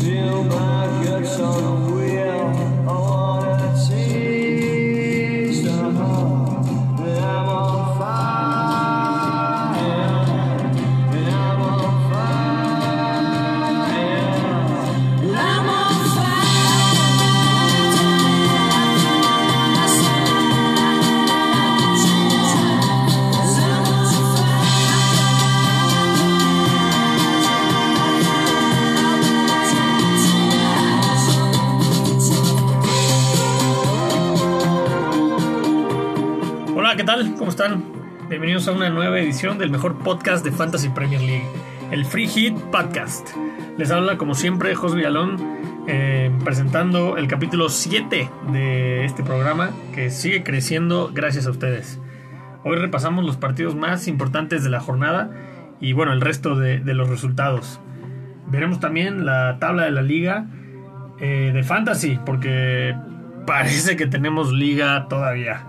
Spill my guts on Bienvenidos a una nueva edición del mejor podcast de Fantasy Premier League, el Free Hit Podcast. Les habla, como siempre, Jos Villalón, eh, presentando el capítulo 7 de este programa que sigue creciendo gracias a ustedes. Hoy repasamos los partidos más importantes de la jornada y, bueno, el resto de, de los resultados. Veremos también la tabla de la liga eh, de Fantasy, porque parece que tenemos liga todavía.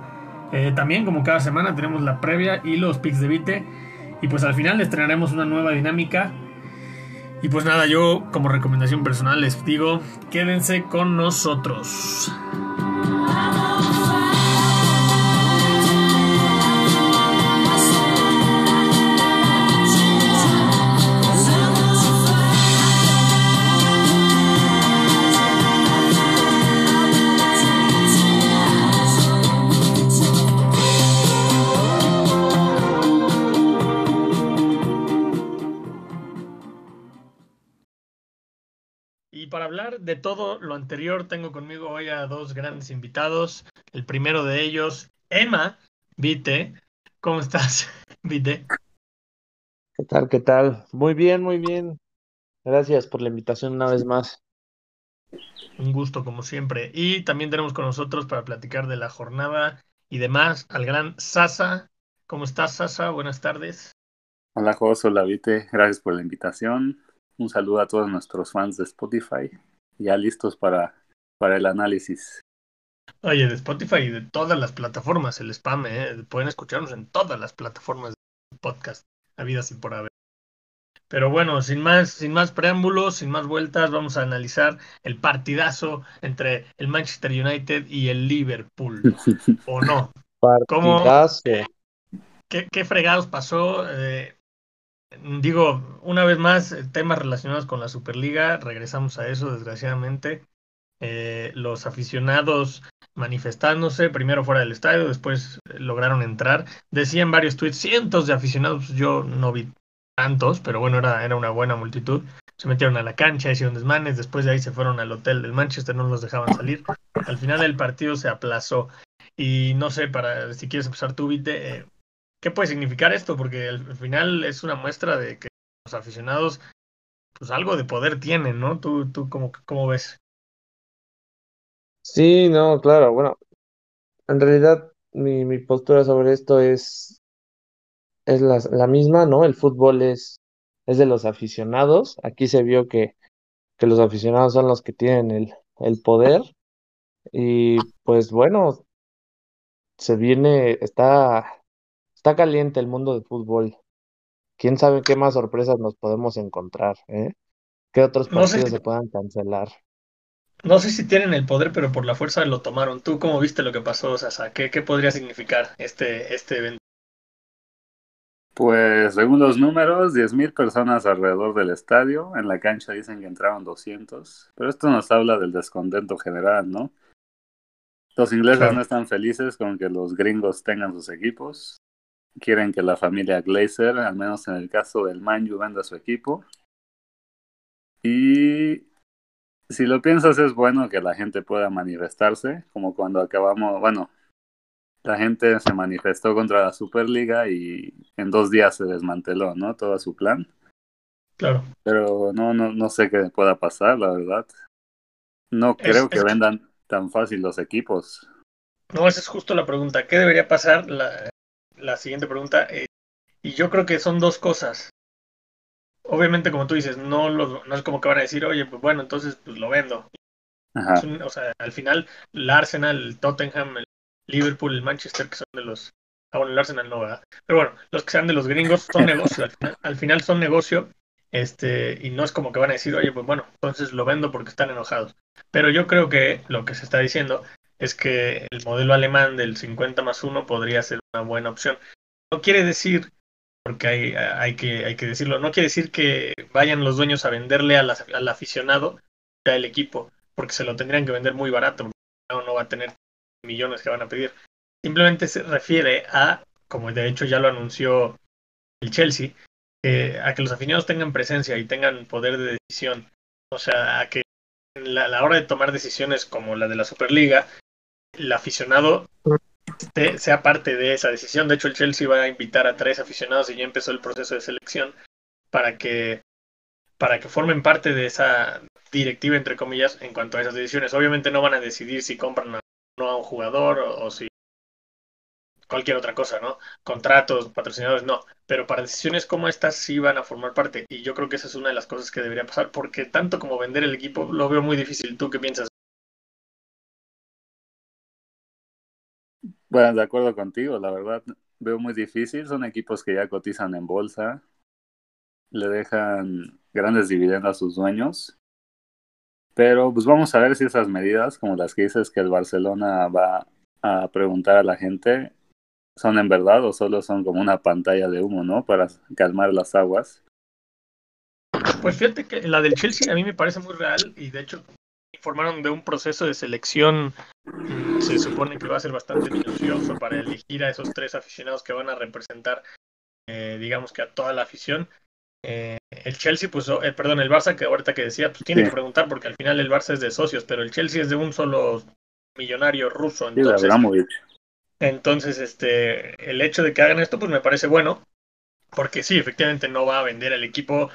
Eh, también, como cada semana, tenemos la previa y los picks de Vite. Y pues al final les una nueva dinámica. Y pues nada, yo como recomendación personal les digo, quédense con nosotros. Hablar de todo lo anterior, tengo conmigo hoy a dos grandes invitados. El primero de ellos, Emma Vite. ¿Cómo estás, Vite? ¿Qué tal? ¿Qué tal? Muy bien, muy bien. Gracias por la invitación una vez más. Un gusto, como siempre. Y también tenemos con nosotros para platicar de la jornada y demás al gran Sasa. ¿Cómo estás, Sasa? Buenas tardes. Hola, Jos, hola, Vite. Gracias por la invitación. Un saludo a todos nuestros fans de Spotify. Ya listos para, para el análisis. Oye, de Spotify y de todas las plataformas, el spam, ¿eh? Pueden escucharnos en todas las plataformas de podcast, habidas y por haber. Pero bueno, sin más, sin más preámbulos, sin más vueltas, vamos a analizar el partidazo entre el Manchester United y el Liverpool. ¿O no? ¿Cómo? Partidazo. ¿Qué, qué fregados pasó? Eh, digo, una vez más, eh, temas relacionados con la Superliga, regresamos a eso, desgraciadamente. Eh, los aficionados manifestándose, primero fuera del estadio, después eh, lograron entrar. Decían varios tweets, cientos de aficionados, yo no vi tantos, pero bueno, era, era una buena multitud. Se metieron a la cancha, hicieron desmanes, después de ahí se fueron al hotel del Manchester, no los dejaban salir. Al final el partido se aplazó. Y no sé, para si quieres empezar tú, Vite, eh, ¿qué puede significar esto? Porque al al final es una muestra de que los aficionados, pues algo de poder tienen, ¿no? ¿Tú, tú cómo, cómo ves? Sí, no, claro. Bueno, en realidad mi, mi postura sobre esto es, es la, la misma, ¿no? El fútbol es, es de los aficionados. Aquí se vio que, que los aficionados son los que tienen el, el poder. Y pues bueno, se viene, está, está caliente el mundo del fútbol. ¿Quién sabe qué más sorpresas nos podemos encontrar, eh? ¿Qué otros No sé partidos si- se puedan cancelar? No sé si tienen el poder, pero por la fuerza lo tomaron. ¿Tú cómo viste lo que pasó, Sasa? ¿Qué, qué podría significar este, este evento? Pues según los números, 10.000 personas alrededor del estadio. En la cancha dicen que entraron 200. Pero esto nos habla del descontento general, ¿no? Los ingleses Claro. no están felices con que los gringos tengan sus equipos. Quieren que la familia Glazer, al menos en el caso del Manju, venda su equipo. Y si lo piensas, es bueno que la gente pueda manifestarse, como cuando acabamos, bueno, la gente se manifestó contra la Superliga y en dos días se desmanteló, ¿no? Todo su plan. Claro. Pero no, no, no sé qué pueda pasar, la verdad. No Es- creo que es- vendan tan fácil los equipos. No, esa es justo la pregunta. ¿Qué debería pasar? La, la siguiente pregunta. eh, y yo creo que son dos cosas. Obviamente, como tú dices, no, lo- no es como que van a decir, oye, pues bueno, entonces pues lo vendo. Ajá. Es un- o sea, al final, el Arsenal, el Tottenham, el Liverpool, el Manchester, que son de los. Ah, bueno, el Arsenal no, ¿verdad? Pero bueno, los que sean de los gringos son negocio. Al final, al final son negocio. Este, y no es como que van a decir, oye, pues bueno, entonces lo vendo porque están enojados. Pero yo creo que lo que se está diciendo es que el modelo alemán del 50 más 1 podría ser una buena opción. No quiere decir, porque hay, hay, que, hay que decirlo, no quiere decir que vayan los dueños a venderle a al aficionado el equipo, porque se lo tendrían que vender muy barato, no, va a tener millones que van a pedir. Simplemente se refiere a, como de hecho ya lo anunció el Chelsea, a que los aficionados tengan presencia y tengan poder de decisión. O sea, a que en la, la hora de tomar decisiones como la de la Superliga, el aficionado sea parte de esa decisión. De hecho, el Chelsea va a invitar a tres aficionados y ya empezó el proceso de selección para que para que formen parte de esa directiva, entre comillas, en cuanto a esas decisiones. Obviamente no van a decidir si compran o no a un jugador o, o si cualquier otra cosa, ¿no? Contratos, patrocinadores, no. Pero para decisiones como estas sí van a formar parte. Y yo creo que esa es una de las cosas que debería pasar, porque tanto como vender el equipo lo veo muy difícil. ¿Tú qué piensas? Bueno, de acuerdo contigo, la verdad veo muy difícil. Son equipos que ya cotizan en bolsa, le dejan grandes dividendos a sus dueños. Pero pues vamos a ver si esas medidas, como las que dices que el Barcelona va a preguntar a la gente, son en verdad o solo son como una pantalla de humo, ¿no? Para calmar las aguas. Pues fíjate que la del Chelsea a mí me parece muy real y de hecho informaron de un proceso de selección, se supone que va a ser bastante minucioso para elegir a esos tres aficionados que van a representar, eh, digamos que a toda la afición. Eh, el Chelsea, pues, eh, perdón, el Barça que ahorita que decía, pues tiene Sí. que preguntar porque al final el Barça es de socios, pero el Chelsea es de un solo millonario ruso, entonces, entonces este, el hecho de que hagan esto, pues me parece bueno, porque sí, efectivamente no va a vender el equipo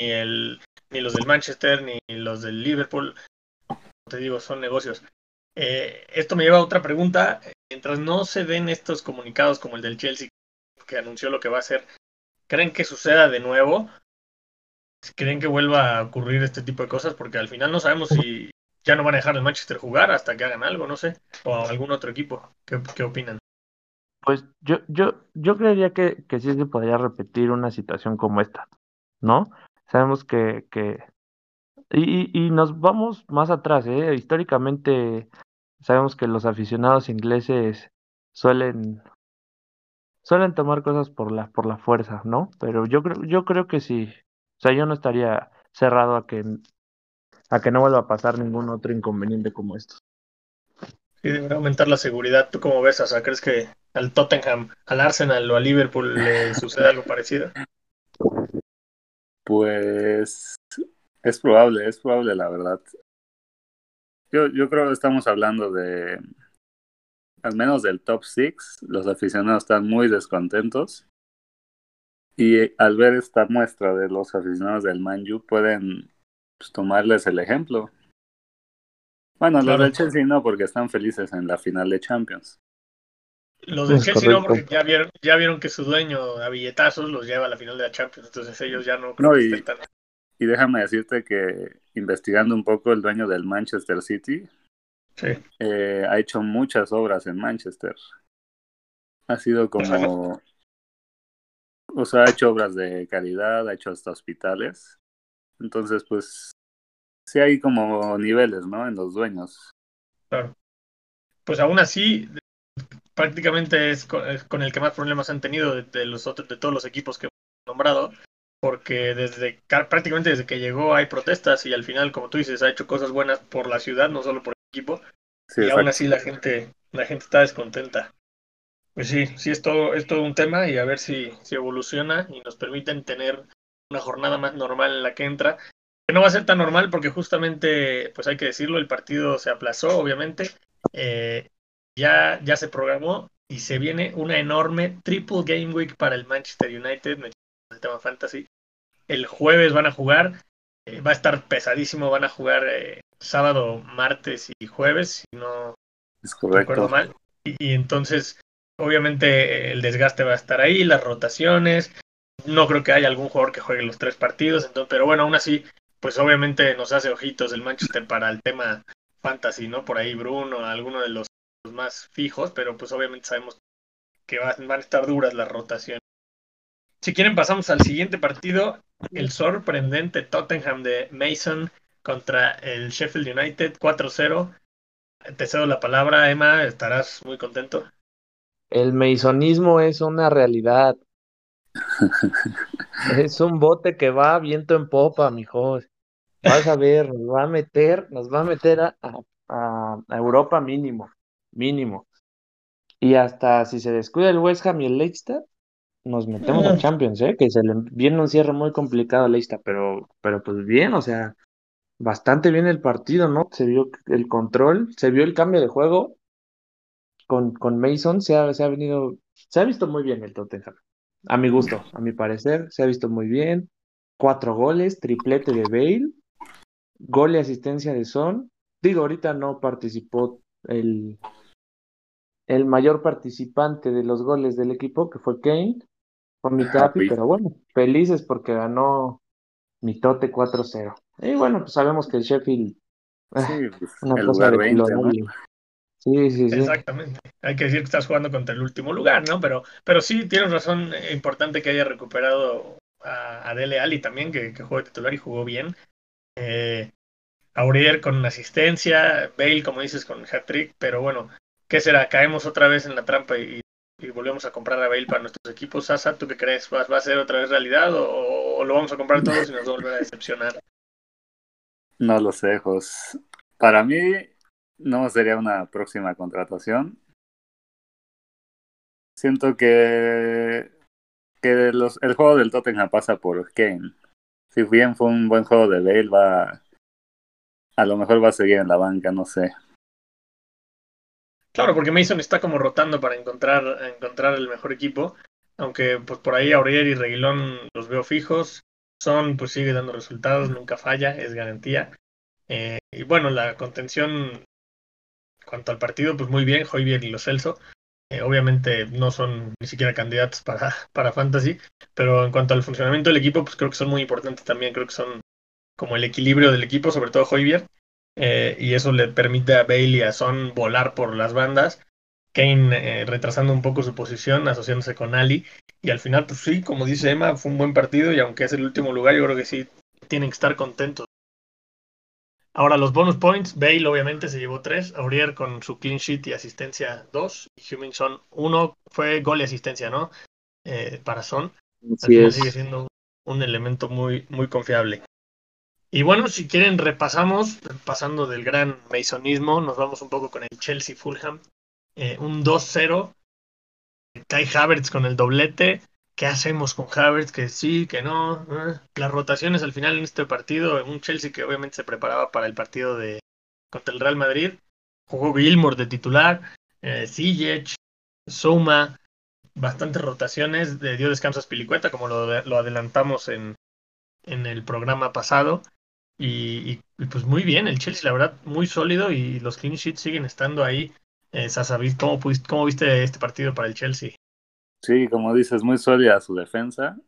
ni el ni los del Manchester ni los del Liverpool te digo son negocios. Eh, esto me lleva a otra pregunta. Mientras no se den estos comunicados como el del Chelsea que anunció lo que va a hacer creen que suceda de nuevo creen que vuelva a ocurrir este tipo de cosas porque al final no sabemos si ya no van a dejar al Manchester jugar hasta que hagan algo no sé. O algún otro equipo. Qué, qué opinan Pues yo, yo, yo creería que, que sí se podría repetir una situación como esta, ¿no? Sabemos que, que y, y nos vamos más atrás, ¿eh? Históricamente sabemos que los aficionados ingleses suelen suelen tomar cosas por la por la fuerza, ¿no? Pero yo creo yo creo que sí, o sea, yo no estaría cerrado a que a que no vuelva a pasar ningún otro inconveniente como esto. Sí, debería aumentar la seguridad. ¿Tú cómo ves? O sea, ¿crees que al Tottenham, al Arsenal o al Liverpool le sucede algo parecido? Pues es probable, es probable la verdad. Yo, yo creo que estamos hablando de, al menos del top six, los aficionados están muy descontentos. Y al ver esta muestra de los aficionados del Manju, pueden pues, tomarles el ejemplo. Bueno, Claro. los del Chelsea no, porque están felices en la final de Champions. Los del Chelsea no, porque ya vieron, ya vieron que su dueño a billetazos los lleva a la final de la Champions, entonces ellos ya no creo No, que y- estén tan... Y déjame decirte que investigando un poco, el dueño del Manchester City Sí. eh, ha hecho muchas obras en Manchester. Ha sido como... O sea, ha hecho obras de caridad, ha hecho hasta hospitales. Entonces, pues, sí hay como niveles, ¿no? En los dueños. Claro. Pues aún así, prácticamente es con, es con el que más problemas han tenido de, de los otros, de todos los equipos que hemos nombrado, porque desde ca- prácticamente desde que llegó hay protestas y al final, como tú dices, ha hecho cosas buenas por la ciudad, no solo por el equipo, Sí, y aún exacto. así la gente, la gente está descontenta. Pues sí, sí es todo, es todo un tema y a ver si, si evoluciona y nos permiten tener una jornada más normal en la que entra. Que no va a ser tan normal porque justamente, pues hay que decirlo, el partido se aplazó, obviamente. Eh, ya, ya se programó y se viene una enorme triple game week para el Manchester United, el tema fantasy. El jueves van a jugar, eh, va a estar pesadísimo, van a jugar eh, sábado, martes y jueves, si no, Es recuerdo correcto. mal. Y, y entonces, obviamente, el desgaste va a estar ahí, las rotaciones. No creo que haya algún jugador que juegue los tres partidos, entonces, pero bueno, aún así, pues obviamente nos hace ojitos el Manchester para el tema fantasy, ¿no? Por ahí Bruno, alguno de los, más fijos, pero pues obviamente sabemos que va- van a estar duras las rotaciones. Si quieren, pasamos al siguiente partido. el sorprendente Tottenham de Mason contra el Sheffield United 4-0. Te cedo la palabra, Emma, estarás muy contento. El masonismo es una realidad. Es un bote que va viento en popa, mijo. Vas a ver, nos va a meter, nos va a meter a, a- a Europa mínimo, mínimo. Y hasta si se descuida el West Ham y el Leicester, nos metemos a Mm. Champions, ¿eh? Que se le viene un cierre muy complicado al Leicester, pero, pero pues bien, o sea, bastante bien el partido, ¿no? Se vio el control, se vio el cambio de juego con, con Mason, se ha, se ha venido, se ha visto muy bien el Tottenham. A mi gusto, a mi parecer, se ha visto muy bien. Cuatro goles, triplete de Bale, gol y asistencia de Son. Digo, ahorita no participó el, el mayor participante de los goles del equipo, que fue Kane, con mi capi, Happy. pero bueno, felices porque ganó mi Tote 4-0. Y bueno, pues sabemos que el Sheffield, eh, Sí, pues, una el cosa lugar de 20, culo, ¿no? ¿no? Sí, sí, sí. Exactamente. Hay que decir que estás jugando contra el último lugar, ¿no? Pero, pero sí, tienes razón, eh, importante que haya recuperado a, a Dele Alli también, que, que jugó de titular y jugó bien. Eh, Aurier con asistencia, Bale, como dices, con hat-trick, pero bueno, ¿qué será? ¿Caemos otra vez en la trampa y, y volvemos a comprar a Bale para nuestros equipos? Sasa, ¿tú qué crees? ¿Va, a ser otra vez realidad o, o lo vamos a comprar todos y nos va a volver a decepcionar? No lo sé, Jos. Para mí no sería una próxima contratación. Siento que, que los, el juego del Tottenham pasa por Kane. Si bien fue un buen juego de Bale, va, a lo mejor va a seguir en la banca, no sé. Claro, porque Mason está como rotando para encontrar, encontrar el mejor equipo, aunque pues por ahí Aurier y Reguilón los veo fijos. Son, pues sigue dando resultados, nunca falla, es garantía. Eh, y bueno, la contención en cuanto al partido, pues muy bien, Hoybier y Lo Celso. Eh, obviamente no son ni siquiera candidatos para, para Fantasy, pero en cuanto al funcionamiento del equipo, pues creo que son muy importantes también. Creo que son como el equilibrio del equipo, sobre todo Hoybier. Eh, y eso le permite a Bale y a Son volar por las bandas. Kane eh, retrasando un poco su posición, asociándose con Ali. Y al final, pues sí, como dice Emma, fue un buen partido y aunque es el último lugar, yo creo que sí tienen que estar contentos. Ahora los bonus points, Bale obviamente se llevó 3, Aurier con su clean sheet y asistencia 2, y Hummingson 1 fue gol y asistencia, ¿no? Eh, para Son. Así sigue siendo un elemento muy, muy confiable. Y bueno, si quieren repasamos, pasando del gran masonismo, nos vamos un poco con el Chelsea Fulham. Eh, un 2-0. Kai Havertz con el doblete. ¿Qué hacemos con Havertz? Que sí, que no. Eh, Las rotaciones al final en este partido, un Chelsea que obviamente se preparaba para el partido de contra el Real Madrid. Jugó Gilmour de titular, eh, Ziyech, Souma, bastantes rotaciones. Le dio descanso a Spilicueta, como lo, lo adelantamos en, en el programa pasado. Y, y- y, pues muy bien, el Chelsea, la verdad, muy sólido y los clean sheets siguen estando ahí. Eh, ¿cómo, pudiste- ¿cómo viste este partido para el Chelsea? Sí, como dices, muy sólida su defensa.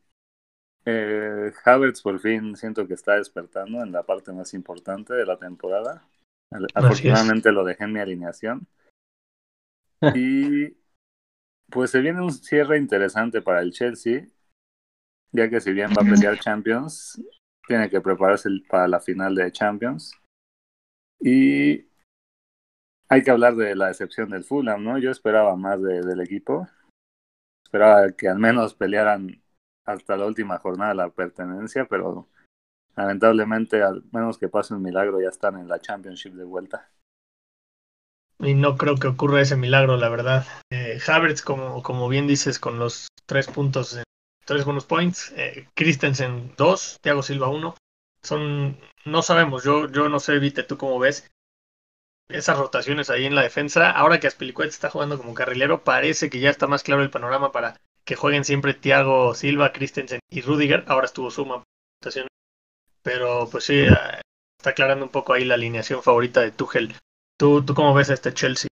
Eh, Havertz por fin siento que está despertando en la parte más importante de la temporada. Afortunadamente lo dejé en mi alineación. Y pues se viene un cierre interesante para el Chelsea, ya que si bien va a pelear Champions, tiene que prepararse para la final de Champions. Y hay que hablar de la decepción del Fulham, ¿no? Yo esperaba más de- del equipo. Esperaba que al menos pelearan hasta la última jornada la pertenencia, pero lamentablemente, al menos que pase un milagro, ya están en la Championship de vuelta. Y no creo que ocurra ese milagro, la verdad. Eh, Havertz, como, como bien dices, con los tres puntos, en- tres bonus points. Eh, Christensen dos, Thiago Silva uno. Son, no sabemos, yo, yo no sé, Vite, tú cómo ves esas rotaciones ahí en la defensa. Ahora que Aspilicueta está jugando como carrilero, parece que ya está más claro el panorama para que jueguen siempre Thiago Silva, Christensen y Rudiger. Ahora estuvo Suma rotación. Pero pues sí, eh, está aclarando un poco ahí la alineación favorita de Tuchel. ¿Tú, tú cómo ves a este Chelsea?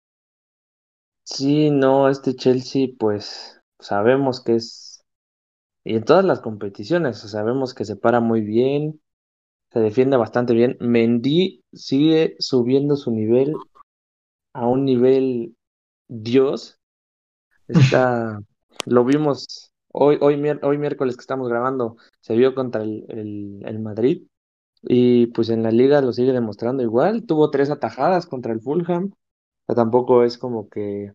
Sí, no, este Chelsea, pues sabemos que es, y en todas las competiciones, sabemos que se para muy bien, se defiende bastante bien. Mendy sigue subiendo su nivel a un nivel Dios. Está, lo vimos hoy, hoy, hoy miércoles que estamos grabando, se vio contra el, el, el Madrid y pues en la liga lo sigue demostrando igual. Tuvo tres atajadas contra el Fulham. O sea, tampoco es como que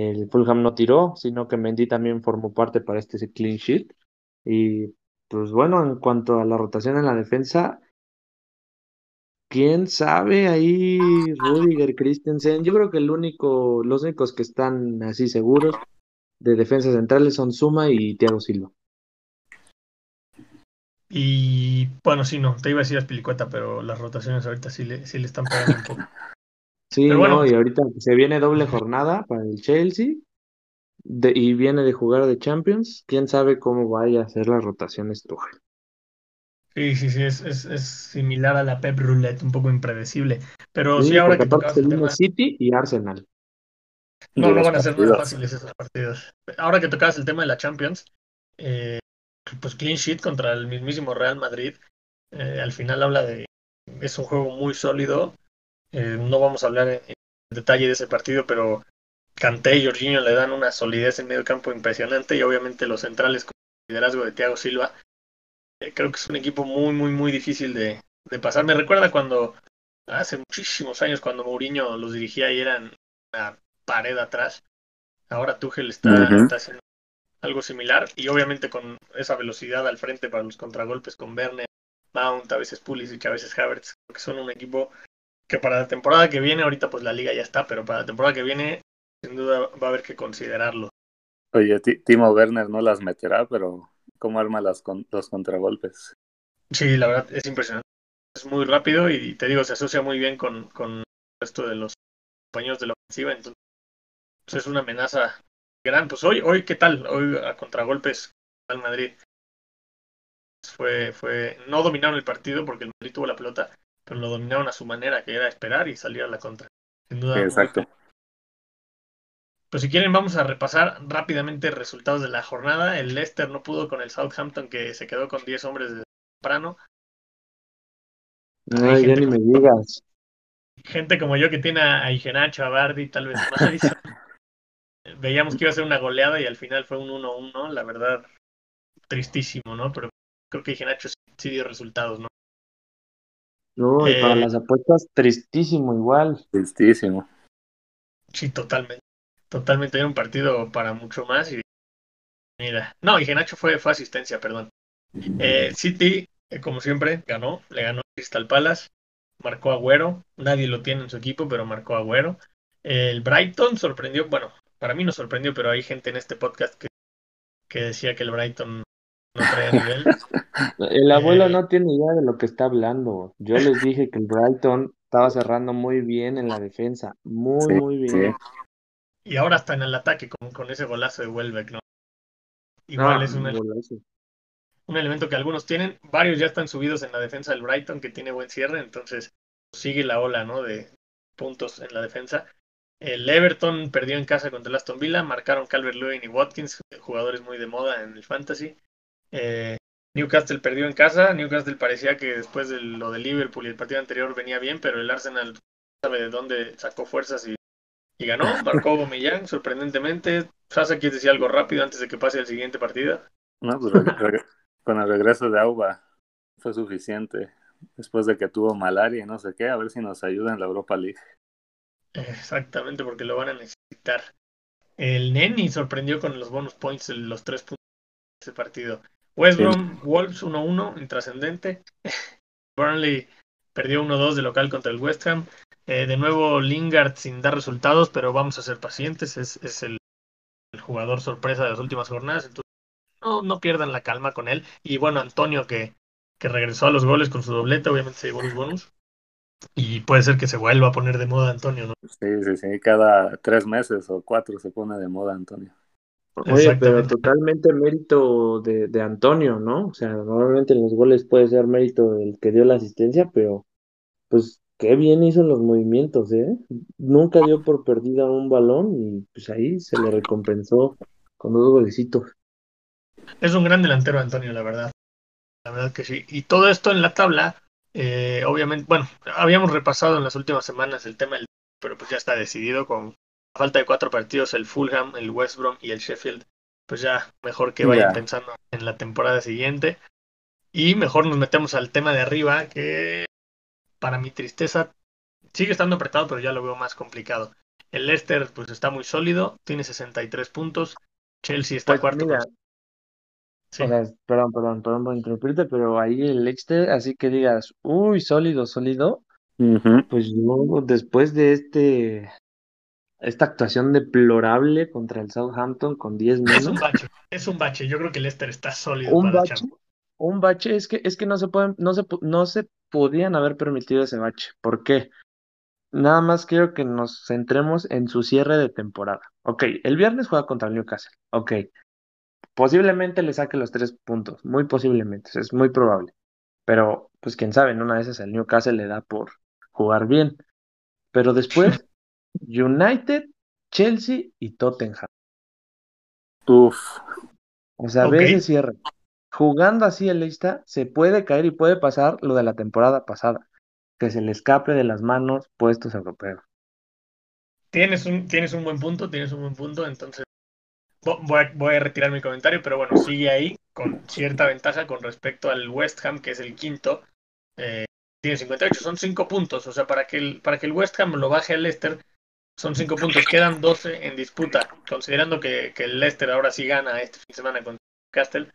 el Fulham no tiró, sino que Mendy también formó parte para este clean sheet. Y pues bueno, en cuanto a la rotación en la defensa, quién sabe ahí Rudiger, Christensen. Yo creo que el único, los únicos que están así seguros de defensas centrales son Suma y Thiago Silva. Y bueno, sí, no, te iba a decir Aspilicueta, pero las rotaciones ahorita sí le, sí le están pegando un poco. Sí, Pero bueno. no, y ahorita se viene doble jornada para el Chelsea de- y viene de jugar de Champions. Quién sabe cómo vaya a ser las rotaciones Tuchel. Sí, sí, sí, es, es, es similar a la Pep Roulette, un poco impredecible. Pero sí, Sí, ahora que tocabas el tema, City y Arsenal. no, no van a ser partidos. fáciles esos partidos. Ahora que tocabas el tema de la Champions, eh, pues clean sheet contra el mismísimo Real Madrid, eh, al final habla de, es un juego muy sólido. Eh, no vamos a hablar en, en detalle de ese partido, pero Kanté y Jorginho le dan una solidez en medio campo impresionante y obviamente los centrales con el liderazgo de Thiago Silva. eh, creo que es un equipo muy, muy, muy difícil de, de pasar. Me recuerda cuando hace muchísimos años cuando Mourinho los dirigía y eran una pared atrás. Ahora Tuchel está, haciendo algo similar y obviamente con esa velocidad al frente para los contragolpes con Werner, Mount, a veces Pulisic, a veces Havertz, creo que son un equipo que para la temporada que viene, ahorita pues la liga ya está, pero para la temporada que viene sin duda va a haber que considerarlo. Oye, Ti- Timo Werner no las meterá, pero ¿cómo arma las con- los contragolpes? Sí, la verdad es impresionante. Es muy rápido y te digo, se asocia muy bien con, con el resto de los compañeros de la ofensiva, entonces pues, es una amenaza gran. Pues hoy, hoy ¿qué tal? Hoy a contragolpes al Madrid. Fue, fue, no dominaron el partido porque el Madrid tuvo la pelota, pero lo dominaron a su manera, que era esperar y salir a la contra. Sin duda, Exacto. Pues si quieren vamos a repasar rápidamente resultados de la jornada. El Leicester no pudo con el Southampton que se quedó con 10 hombres de temprano. No, ya ni me como- digas. Gente como yo que tiene a Igenacho, a Bardi, tal vez Madison. Veíamos que iba a ser una goleada y al final fue un 1-1, la verdad tristísimo, ¿no? Pero creo que Igenacho sí, sí dio resultados, ¿no? No, y para Eh, las apuestas, tristísimo igual. Tristísimo. Sí, totalmente. Totalmente. Era un partido para mucho más y mira. No, Igenacho fue, fue asistencia, perdón. Eh, City, eh, como siempre, ganó. Le ganó Crystal Palace. Marcó Agüero. Nadie lo tiene en su equipo, pero marcó Agüero. El Brighton sorprendió. Bueno, para mí no sorprendió, pero hay gente en este podcast que, que decía que el Brighton no trae nivel. El abuelo Eh, no tiene idea de lo que está hablando. Yo les dije que el Brighton estaba cerrando muy bien en la defensa. Muy, Sí, muy sí. bien. Y ahora está en el ataque con, con ese golazo de Welbeck, ¿no? Igual es un, un elemento que algunos tienen. Varios ya están subidos en la defensa del Brighton, que tiene buen cierre, entonces sigue la ola, ¿no? De puntos en la defensa. El Everton perdió en casa contra el Aston Villa, marcaron Calvert-Lewin y Watkins, jugadores muy de moda en el fantasy. Eh, Newcastle perdió en casa. Newcastle parecía que después de lo de Liverpool y el partido anterior venía bien, pero el Arsenal sabe de dónde sacó fuerzas y, y ganó. Marcó Aubameyang, sorprendentemente. Sasa, ¿quieres decir algo rápido antes de que pase al siguiente partido? No, pues con el regreso de Auba fue suficiente. Después de que tuvo malaria y no sé qué, a ver si nos ayuda en la Europa League. Exactamente, porque lo van a necesitar. El Neni sorprendió con los bonus points, el- los tres puntos de ese partido. West. Brom, Wolves 1-1, intrascendente. Burnley perdió 1-2 de local contra el West Ham. Eh, de nuevo Lingard sin dar resultados, pero vamos a ser pacientes. Es, es el, el jugador sorpresa de las últimas jornadas. Entonces, no, no pierdan la calma con él. Y bueno, Antonio que, que regresó a los goles con su doblete, obviamente se llevó los bonus. Y puede ser que se vuelva a poner de moda Antonio, ¿no? Sí, sí, sí. Cada tres meses o cuatro se pone de moda, Antonio. Oye, pero totalmente mérito de, de Antonio, ¿no? O sea, normalmente en los goles puede ser mérito del que dio la asistencia, pero pues qué bien hizo los movimientos, ¿eh? Nunca dio por perdida un balón y pues ahí se le recompensó con dos golecitos. Es un gran delantero, Antonio, la verdad. La verdad que sí. Y todo esto en la tabla, eh, obviamente, bueno, habíamos repasado en las últimas semanas el tema, del, pero pues ya está decidido con a falta de cuatro partidos, el Fulham, el West Brom y el Sheffield. Pues ya mejor que vayan Ya. pensando en la temporada siguiente. Y mejor nos metemos al tema de arriba, que para mi tristeza sigue estando apretado, pero ya lo veo más complicado. El Leicester pues está muy sólido, tiene 63 puntos. Chelsea está Pues cuarto. mira, con- Sí. o sea, perdón, perdón, perdón por interrumpirte, pero ahí el Leicester, así que digas, uy, sólido, sólido, pues yo después de este, esta actuación deplorable contra el Southampton con 10 Es un menos, bache, es un bache. Yo creo que Leicester está sólido un para bache, Champions. un bache, es que, es que no se pueden, no se, no se podían haber permitido ese bache. ¿Por qué? Nada más quiero que nos centremos en su cierre de temporada. Ok, el viernes juega contra el Newcastle. Ok, posiblemente le saque los tres puntos, muy posiblemente, es muy probable. Pero, pues quién sabe, en una de esas el Newcastle le da por jugar bien. Pero después, United, Chelsea y Tottenham. Uf. O sea, Ok. ve ese cierre. Jugando así el Leicester, se puede caer y puede pasar lo de la temporada pasada, que se le escape de las manos puestos europeos. Tienes un, tienes un buen punto, tienes un buen punto, entonces vo- voy a, voy a retirar mi comentario, pero bueno, sigue ahí con cierta ventaja con respecto al West Ham, que es el quinto. Eh, tiene 58, son 5 puntos, o sea, para que el, para que el West Ham lo baje al Leicester, son 5 puntos, quedan 12 en disputa, considerando que, que el Leicester ahora sí gana este fin de semana con Castle.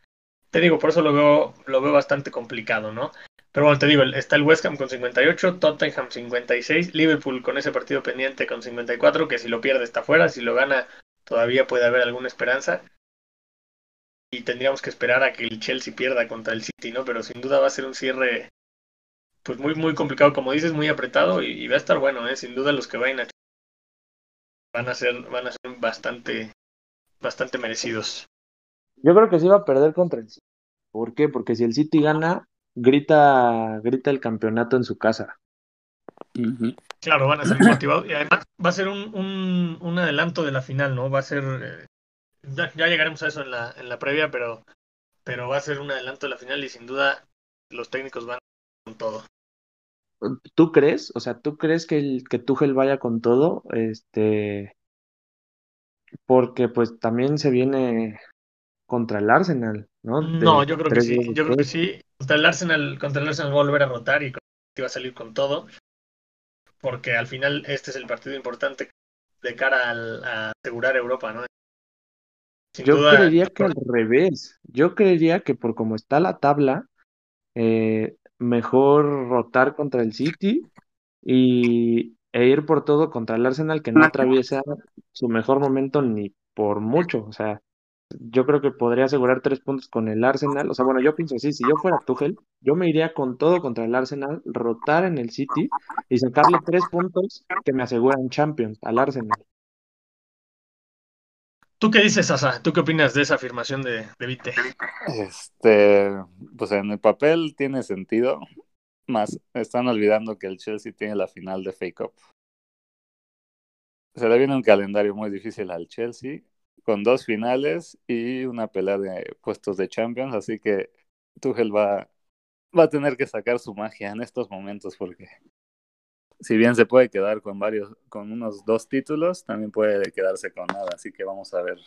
Te digo, por eso lo veo, lo veo bastante complicado, ¿no? Pero bueno, te digo, está el West Ham con 58, Tottenham 56, Liverpool con ese partido pendiente con 54, que si lo pierde está fuera, si lo gana todavía puede haber alguna esperanza. Y tendríamos que esperar a que el Chelsea pierda contra el City, ¿no? Pero sin duda va a ser un cierre pues muy muy complicado, como dices, muy apretado y, y va a estar bueno, ¿eh? Sin duda los que vayan a van a ser van a ser bastante bastante merecidos. Yo creo que sí va a perder contra el City. ¿Por qué? Porque si el City gana, grita, grita el campeonato en su casa. Claro, van a salir motivados y además va a ser un, un, un adelanto de la final, ¿no? Va a ser eh, ya, ya llegaremos a eso en la, en la previa, pero pero va a ser un adelanto de la final y sin duda los técnicos van con todo. ¿Tú crees? O sea, ¿tú crees que el que Tuchel vaya con todo? Este, porque pues también se viene contra el Arsenal, ¿no? No, yo creo que sí, yo creo que sí. Contra el Arsenal, contra el Arsenal va a volver a rotar y va a salir con todo, porque al final este es el partido importante de cara al- a asegurar Europa, ¿no? Sin Yo duda, creería que al revés. Yo creería que por como está la tabla, eh, mejor rotar contra el City y, e ir por todo contra el Arsenal que no atraviesa su mejor momento ni por mucho. O sea, yo creo que podría asegurar tres puntos con el Arsenal. O sea, bueno, yo pienso así, si yo fuera Tuchel, yo me iría con todo contra el Arsenal, rotar en el City y sacarle tres puntos que me aseguran Champions al Arsenal. ¿Tú qué dices, Asa? ¿Tú qué opinas de esa afirmación de, Vite? Este, pues en el papel tiene sentido, más están olvidando que el Chelsea tiene la final de Fake Cup. Se le viene un calendario muy difícil al Chelsea, con dos finales y una pelea de puestos de Champions, así que Tuchel va, va a tener que sacar su magia en estos momentos porque si bien se puede quedar con varios, con unos dos títulos, también puede quedarse con nada, así que vamos a ver.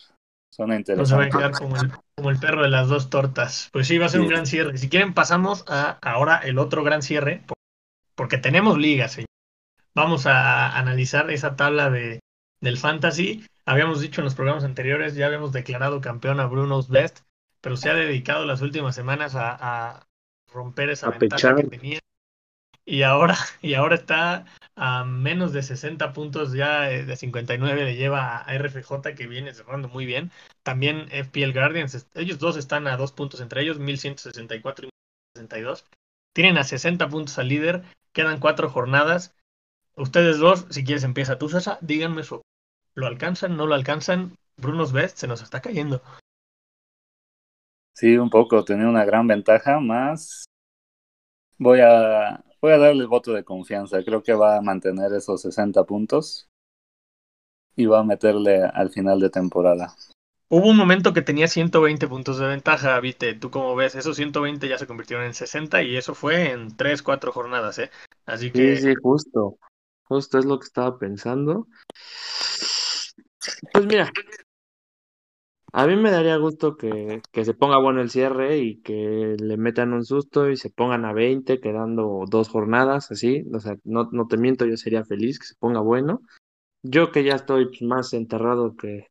Suena No se va a interesante. quedar como el, como el perro de las dos tortas. Pues sí, va a ser un gran cierre. Si quieren, pasamos a ahora el otro gran cierre, por- porque tenemos ligas, señor. Vamos a analizar esa tabla de, del Fantasy. Habíamos dicho en los programas anteriores, ya habíamos declarado campeón a Bruno's Best, pero se ha dedicado las últimas semanas a, a romper esa A ventaja que pechar. tenía. Y ahora, y ahora está a menos de 60 puntos ya eh, de 59 le lleva a RFJ que viene cerrando muy bien. También FPL Guardians, ellos dos están a dos puntos entre ellos, 1164 y 1062. Tienen a 60 puntos al líder, quedan cuatro jornadas. Ustedes dos, si quieres empieza tú, Sasa, díganme su... ¿Lo alcanzan? ¿No lo alcanzan? Bruno's Best se nos está cayendo. Sí, un poco, tenía una gran ventaja, más voy a, voy a darle el voto de confianza. Creo que va a mantener esos 60 puntos y va a meterle al final de temporada. Hubo un momento que tenía 120 puntos de ventaja, viste, tú como ves, esos 120 ya se convirtieron en 60 y eso fue en 3, 4 jornadas, ¿eh? Así Sí, que sí, justo. Justo es lo que estaba pensando. Pues mira, A mí me daría gusto que, que se ponga bueno el cierre y que le metan un susto y se pongan a 20 quedando dos jornadas, así. O sea, no, no te miento, yo sería feliz que se ponga bueno. Yo que ya estoy más enterrado que,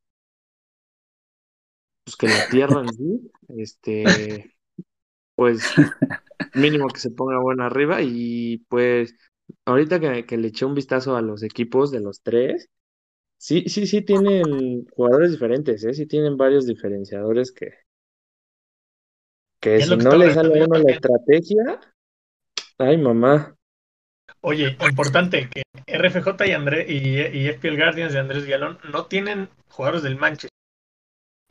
pues, que la tierra en sí, este, pues mínimo que se ponga bueno arriba y pues ahorita que, que le eché un vistazo a los equipos de los tres, sí, sí, sí tienen jugadores diferentes, ¿eh? Sí tienen varios diferenciadores que, que si que no estaba le sale a uno la estrategia, ay mamá, Oye, importante que RFJ y, André, y, y FPL Guardians de Andrés Villalón no tienen jugadores del Manchester.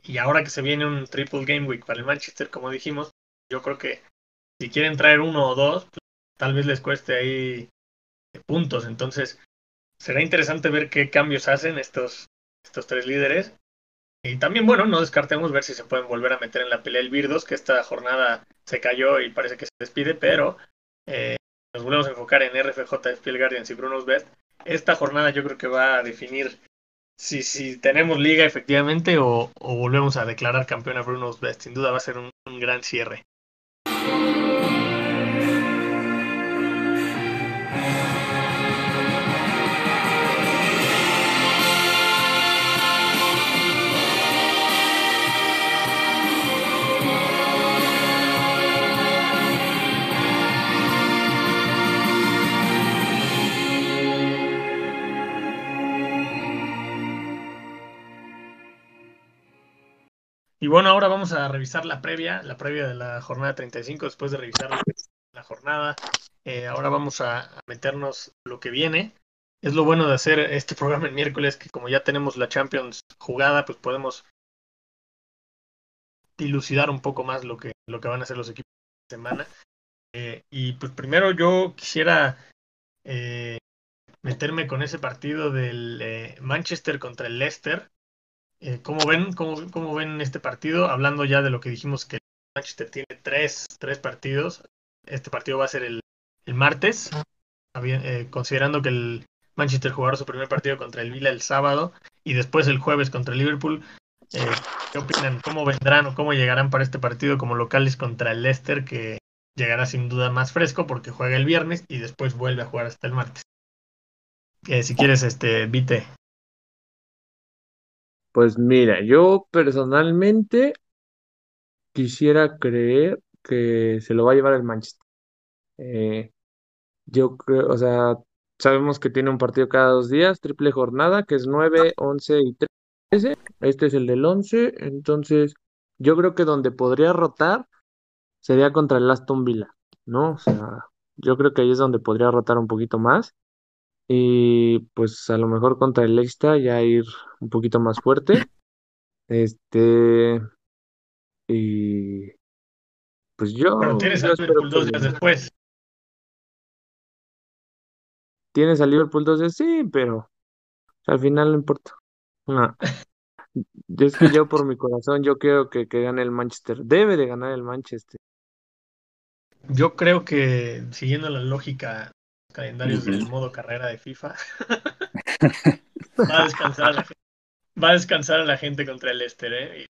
Y ahora que se viene un triple game week para el Manchester, como dijimos, yo creo que si quieren traer uno o dos, pues, tal vez les cueste ahí puntos. Entonces, será interesante ver qué cambios hacen estos, estos tres líderes. Y también, bueno, no descartemos ver si se pueden volver a meter en la pelea el Virdos, que esta jornada se cayó y parece que se despide, pero eh, nos volvemos a enfocar en RFJ, FPL Guardians y Bruno's Best. Esta jornada yo creo que va a definir si, si tenemos liga efectivamente o, o volvemos a declarar campeón a Bruno's Best. Sin duda va a ser un gran cierre. Y bueno, ahora vamos a revisar la previa, la previa de la jornada 35, después de revisar la jornada. Eh, ahora vamos a, meternos lo que viene. Es lo bueno de hacer este programa el miércoles, que como ya tenemos la Champions jugada, pues podemos dilucidar un poco más lo que, lo que van a hacer los equipos de semana. Eh, y pues primero yo quisiera eh, meterme con ese partido del Manchester contra el Leicester. Eh, ¿cómo, ven, cómo, ¿Cómo ven este partido? Hablando ya de lo que dijimos que Manchester tiene tres, tres partidos. Este partido va a ser el, el martes, eh, considerando que el Manchester jugará su primer partido contra el Villa el sábado y después el jueves contra el Liverpool. Eh, ¿Qué opinan? ¿Cómo vendrán o cómo llegarán para este partido como locales contra el Leicester, que llegará sin duda más fresco porque juega el viernes y después vuelve a jugar hasta el martes? Eh, si quieres, este, Vite. Pues mira, yo personalmente quisiera creer que se lo va a llevar el Manchester. Eh, yo creo, o sea, sabemos que tiene un partido cada dos días, triple jornada, que es 9, 11 y 13. Este es el del 11, entonces yo creo que donde podría rotar sería contra el Aston Villa, ¿no? O sea, yo creo que ahí es donde podría rotar un poquito más. Y pues a lo mejor contra el Leicester ya ir un poquito más fuerte. Este, y pues Pero yo, tienes yo al Liverpool dos que días después. tienes al Liverpool 12, sí, pero al final no importa. No. Yo es que yo por mi corazón, yo quiero que, que gane el Manchester. Debe de ganar el Manchester. Yo creo que siguiendo la lógica calendarios del modo carrera de FIFA, va a descansar a la gente, va a descansar a la gente contra el Leicester, ¿eh? Y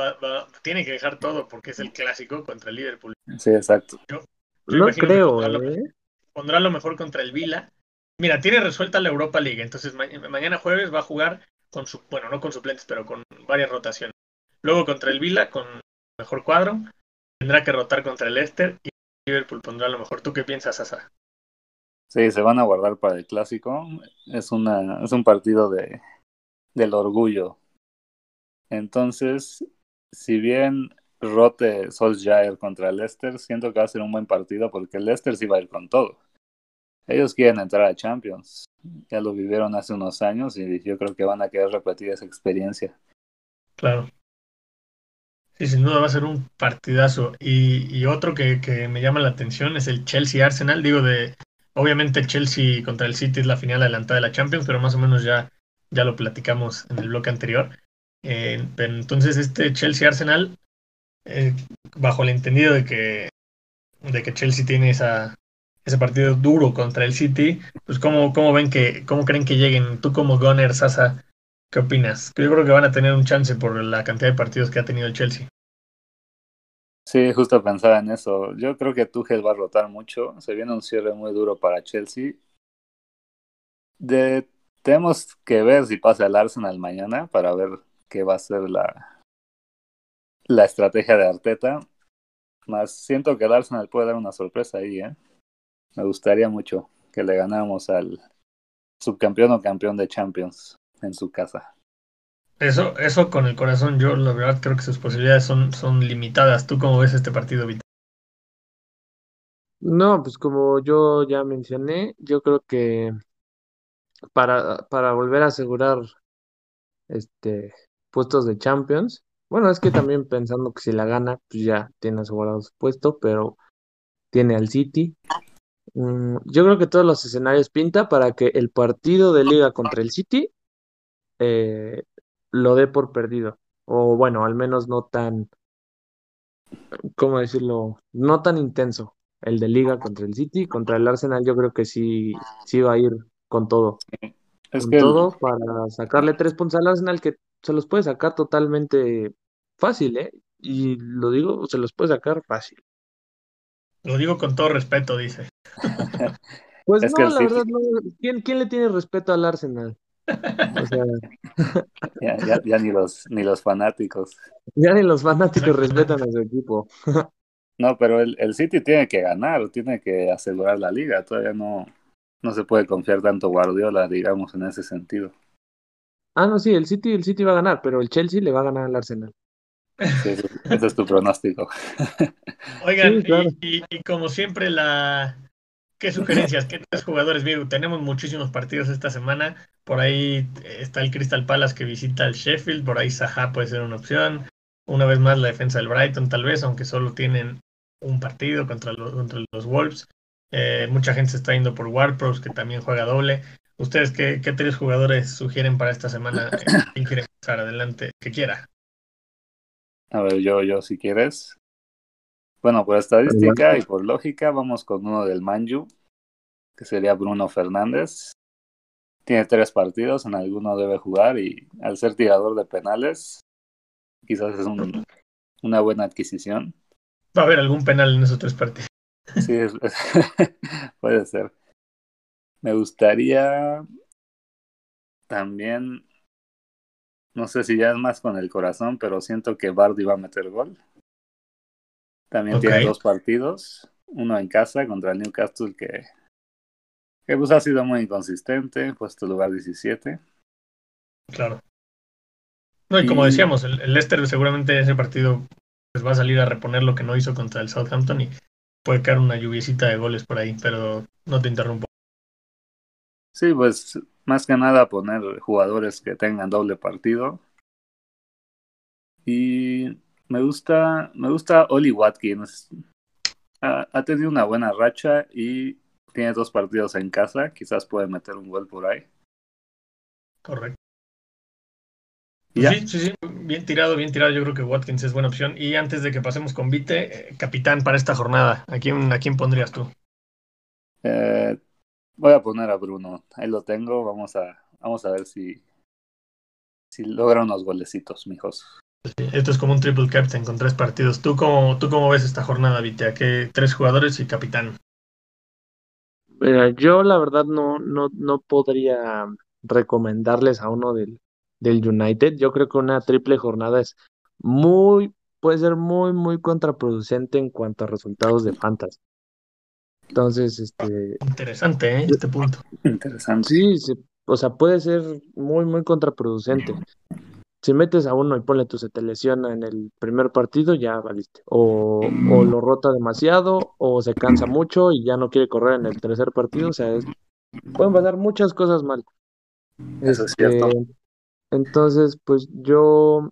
va- va- tiene que dejar todo porque es el clásico contra el Liverpool. Sí, exacto. Yo No imagino que creo, pondrá lo, ¿eh? pondrá lo mejor contra el Vila. Mira, tiene resuelta la Europa League, entonces ma- mañana jueves va a jugar con su, bueno, no con suplentes, pero con varias rotaciones. Luego contra el Vila con mejor cuadro, tendrá que rotar contra el Leicester y Liverpool pondrá lo mejor. ¿Tú qué piensas, Asa? Sí, se van a guardar para el clásico. Es una, es un partido de del orgullo. Entonces, si bien rote Solskjaer contra Leicester, siento que va a ser un buen partido porque Leicester sí va a ir con todo. Ellos quieren entrar a Champions. Ya lo vivieron hace unos años y yo creo que van a querer repetir esa experiencia. Claro. Sí, sin duda va a ser un partidazo. Y, y otro que, que me llama la atención es el Chelsea-Arsenal. Digo, de obviamente el Chelsea contra el City es la final adelantada de la Champions, pero más o menos ya, ya lo platicamos en el bloque anterior. Eh, entonces este Chelsea-Arsenal, eh, bajo el entendido de que, de que Chelsea tiene esa, ese partido duro contra el City, pues cómo, cómo ven que, cómo creen que lleguen, tú como Gunner, Sasa, ¿Qué opinas? Yo creo que van a tener un chance por la cantidad de partidos que ha tenido el Chelsea. Sí, justo pensaba en eso. Yo creo que Tuchel va a rotar mucho. Se viene un cierre muy duro para Chelsea. De, tenemos que ver si pasa el Arsenal mañana para ver qué va a ser la, la estrategia de Arteta. Más siento que el Arsenal puede dar una sorpresa ahí, ¿eh? Me gustaría mucho que le ganáramos al subcampeón o campeón de Champions en su casa. Eso, eso con el corazón, yo la verdad creo que sus posibilidades son, son limitadas. ¿Tú cómo ves este partido, Vita? No, pues como yo ya mencioné, yo creo que para, para volver a asegurar este puestos de Champions, bueno, es que también pensando que si la gana, pues ya tiene asegurado su puesto, pero tiene al City. Mm, yo creo que todos los escenarios pinta para que el partido de liga contra el City eh, lo dé por perdido. O bueno, al menos no tan, ¿cómo decirlo? No tan intenso. El de liga contra el City, contra el Arsenal, yo creo que sí, sí va a ir con todo. Es Con que todo para sacarle tres puntos al Arsenal que se los puede sacar totalmente fácil, ¿eh? Y lo digo, se los puede sacar fácil. Lo digo con todo respeto, dice. Pues Es no, la City- verdad, no. ¿Quién, quién le tiene respeto al Arsenal? O sea, ya, ya, ya ni los ni los fanáticos. ya ni los fanáticos respetan a su equipo. No, pero el, el City tiene que ganar, tiene que asegurar la liga. Todavía no, no se puede confiar tanto Guardiola, digamos, en ese sentido. Ah, no, sí, el City, el City va a ganar, pero el Chelsea le va a ganar al Arsenal. Sí, ese, ese es tu pronóstico. Oigan, Sí, claro. y, y- y como siempre, la ¿qué sugerencias? ¿Qué tres jugadores? Miren, tenemos muchísimos partidos esta semana. Por ahí eh, está el Crystal Palace que visita al Sheffield, por ahí Zaha puede ser una opción. Una vez más la defensa del Brighton, tal vez, aunque solo tienen un partido contra los, contra los Wolves. Eh, mucha gente se está yendo por Ward-Prowse, que también juega doble. ¿Ustedes qué, qué tres jugadores sugieren para esta semana? Eh, ¿Quién quiere empezar? Adelante, que quiera. A ver, yo, yo, si quieres. Bueno, por estadística y por lógica, vamos con uno del Manju, que sería Bruno Fernández. Tiene tres partidos, en alguno debe jugar y al ser tirador de penales, quizás es un- una buena adquisición. Va a haber algún penal en esos tres partidos. Sí, es- es- puede ser. Me gustaría también, no sé si ya es más con el corazón, pero siento que Bardi va a meter gol. También tiene dos partidos, uno en casa contra el Newcastle que, que pues ha sido muy inconsistente, puesto lugar 17. Claro. No, y como decíamos, el, el Leicester seguramente ese partido pues, va a salir a reponer lo que no hizo contra el Southampton y puede caer una lluviecita de goles por ahí, pero no te interrumpo. Sí, pues más que nada poner jugadores que tengan doble partido. Y me gusta, me gusta Oli Watkins. Ha, ha tenido una buena racha y tiene dos partidos en casa. Quizás puede meter un gol por ahí. Correcto. Ya. sí, sí, sí, bien tirado, bien tirado. Yo creo que Watkins es buena opción. Y antes de que pasemos con Vite, eh, capitán para esta jornada, ¿a quién, a quién pondrías tú? Eh, voy a poner a Bruno. Ahí lo tengo. Vamos a, vamos a ver si, si logra unos golecitos, mijos. Sí, Esto es como un triple captain con tres partidos. ¿Tú cómo, tú cómo ves esta jornada, Vite? ¿A qué tres jugadores y capitán? Mira, yo la verdad no, no, no podría recomendarles a uno del, del United. Yo creo que una triple jornada es muy, puede ser muy, muy contraproducente en cuanto a resultados de fantasy. Entonces, este, Interesante, ¿eh? Este punto. Interesante. sí, se- o sea, puede ser muy, muy contraproducente. Si metes a uno y ponle tú se te lesiona en el primer partido, ya valiste. O, o lo rota demasiado, o se cansa mucho y ya no quiere correr en el tercer partido. O sea, es- pueden pasar muchas cosas mal. Eso es Este, cierto. entonces, pues yo,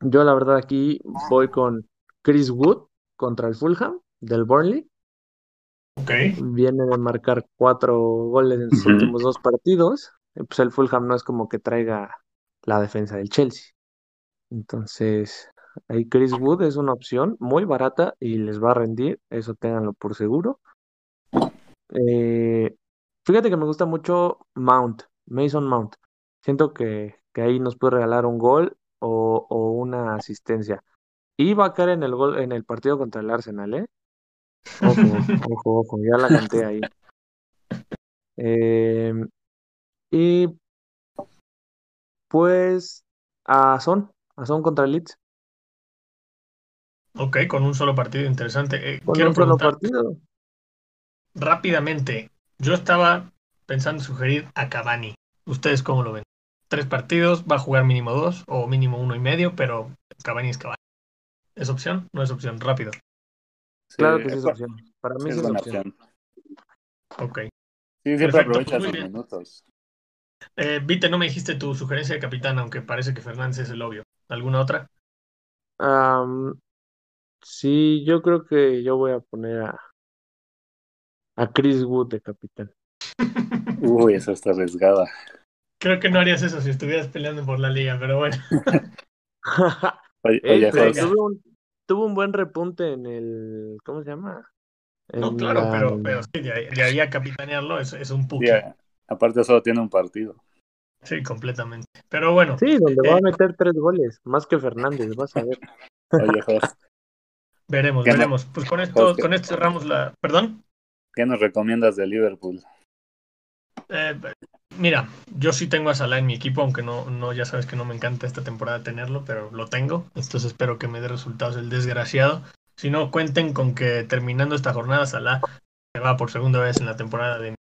yo la verdad aquí voy con Chris Wood contra el Fulham del Burnley. Ok. Viene de marcar cuatro goles en sus últimos dos partidos. Pues el Fulham no es como que traiga la defensa del Chelsea. Entonces, ahí Chris Wood es una opción muy barata y les va a rendir, eso ténganlo por seguro. Eh, fíjate que me gusta mucho Mount, Mason Mount. Siento que, que ahí nos puede regalar un gol o, o una asistencia. Y va a caer en el gol, en el partido contra el Arsenal, ¿eh? Ojo, ojo, ojo, ya la canté ahí. Eh, y pues a Son, a Son contra el Leeds. Ok, con un solo partido interesante. Eh, Con quiero un solo preguntar partido. rápidamente. Yo estaba pensando en sugerir a Cavani. ¿Ustedes cómo lo ven? Tres partidos, va a jugar mínimo dos o mínimo uno y medio, pero Cavani es Cavani. ¿Es opción? No es opción. Rápido. Sí, Claro que sí es opción. Para mí es es buena opción. opción. Ok. Sí, siempre Perfecto, minutos. Eh, Vite, no me dijiste tu sugerencia de capitán, aunque parece que Fernández es el obvio. ¿Alguna otra? Sí, yo creo que yo voy a poner a, a Chris Wood de capitán. Uy, esa está arriesgada. Creo que no harías eso si estuvieras peleando por la liga, pero bueno. Oye, Ey, oye, pero Jos, tuvo un, tuvo un buen repunte en el, ¿cómo se llama? No, claro, la- pero, pero sí, de ahí, de ahí a capitanearlo es, es un puki. sí, a- aparte solo tiene un partido. Sí, completamente. Pero bueno, Sí, donde va Eh, a meter tres goles, más que Fernández, vas a ver. Oye, veremos, ¿Qué no- veremos. Pues con esto, Jorge? con esto cerramos la. ¿Perdón? ¿qué nos recomiendas de Liverpool? Eh, mira, yo sí tengo a Salah en mi equipo, aunque no, no, ya sabes que no me encanta esta temporada tenerlo, pero lo tengo. Entonces espero que me dé resultados el desgraciado. Si no, cuenten con que terminando esta jornada, Salah se va por segunda vez en la temporada de.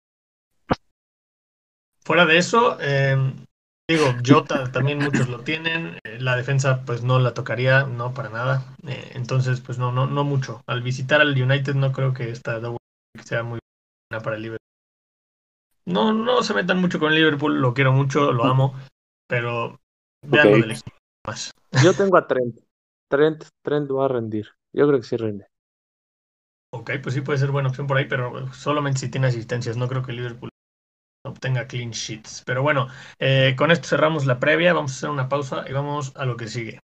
Fuera de eso, eh, digo, Jota también muchos lo tienen. eh, la defensa, pues no la tocaría, no para nada. Eh, entonces, pues no, no, no mucho. Al visitar al United, no creo que esta double sea muy buena para el Liverpool. No, no se metan mucho con Liverpool, lo quiero mucho, lo amo, pero vean lo del equipo más. Yo tengo a Trent. Trent, Trent va a rendir. Yo creo que sí rinde. Ok, pues sí puede ser buena opción por ahí, pero solamente si tiene asistencias. No creo que Liverpool obtenga clean sheets. Pero bueno, eh, con esto cerramos la previa. Vamos a hacer una pausa y vamos a lo que sigue.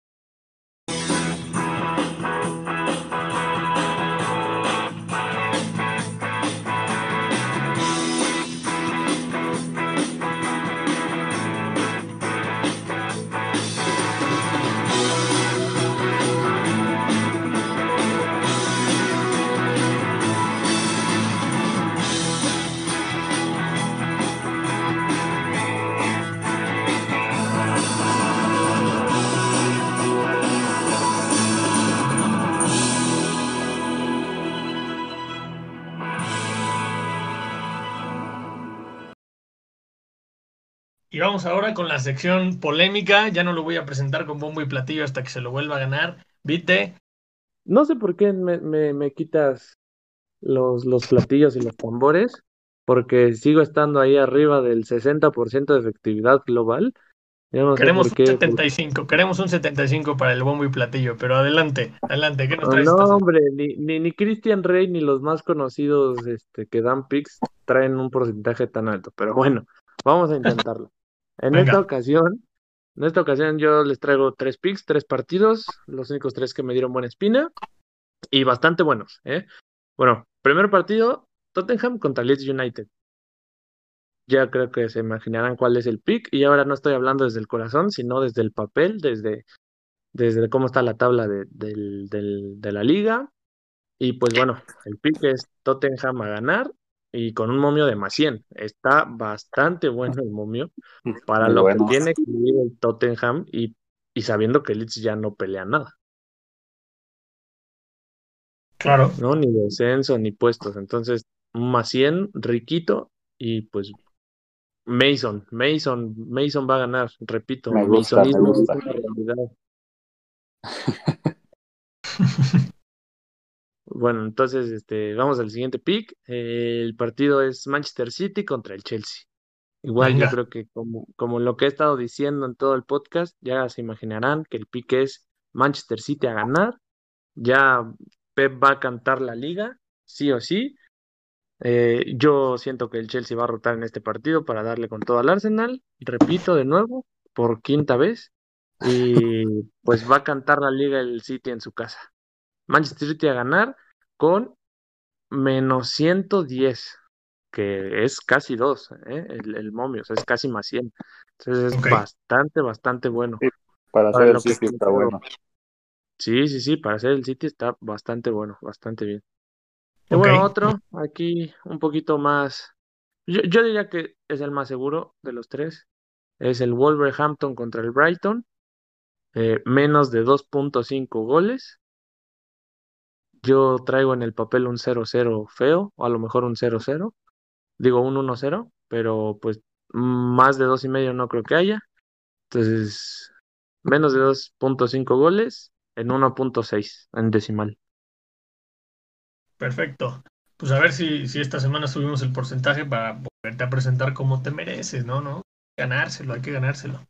Y vamos ahora con la sección polémica. Ya no lo voy a presentar con bombo y platillo hasta que se lo vuelva a ganar. Vite, No sé por qué me, me, me quitas los, los platillos y los tambores, porque sigo estando ahí arriba del 60% de efectividad global. No queremos un qué. 75, queremos un 75 para el bombo y platillo, pero adelante, adelante, ¿qué nos traes? No, hombre, ni, ni, ni Christian Rey ni los más conocidos este, que dan picks traen un porcentaje tan alto. Pero bueno, vamos a intentarlo. En Venga. esta ocasión, en esta ocasión yo les traigo tres picks, tres partidos, los únicos tres que me dieron buena espina y bastante buenos, ¿eh? Bueno, primer partido, Tottenham contra Leeds United. Ya creo que se imaginarán cuál es el pick y ahora no estoy hablando desde el corazón, sino desde el papel, desde, desde cómo está la tabla de, de la liga. Y pues bueno, el pick es Tottenham a ganar y con un momio de más 100. Está bastante bueno el momio para Muy lo bueno. que tiene que ir el Tottenham y, y sabiendo que Leeds ya no pelea nada, Claro, ¿no? Ni descenso ni puestos. Entonces, un más 100, riquito y pues Mason, Mason, Mason va a ganar, repito, Me gusta, me Masonismo es gusta. Bueno, entonces este, vamos al siguiente pick. Eh, el partido es Manchester City contra el Chelsea. Igual Venga. yo creo que como, como lo que he estado diciendo en todo el podcast, ya se imaginarán que el pick es Manchester City a ganar. Ya Pep va a cantar la liga, sí o sí. Eh, yo siento que el Chelsea va a rotar en este partido para darle con todo al Arsenal. Repito de nuevo, por quinta vez. Y pues va a cantar la liga el City en su casa. Manchester City a ganar con menos 110. que es casi 2, ¿eh? el, el momio, o sea, es casi más 100. Entonces es bastante, bastante bueno. Sí, Para hacer el City está bueno. Sí, sí, sí, para hacer el City está bastante bueno, bastante bien. Y bueno, otro, aquí un poquito más, yo, yo diría que es el más seguro de los tres, es el Wolverhampton contra el Brighton, eh, menos de 2.5 goles. Yo traigo en el papel un 0-0 feo, o a lo mejor un 0-0, digo un 1-0, pero pues más de dos y medio no creo que haya. Entonces, menos de 2.5 goles en 1.6 en decimal. Perfecto. Pues a ver si, si esta semana subimos el porcentaje para volverte a presentar como te mereces, ¿no? ¿No? Ganárselo, hay que ganárselo.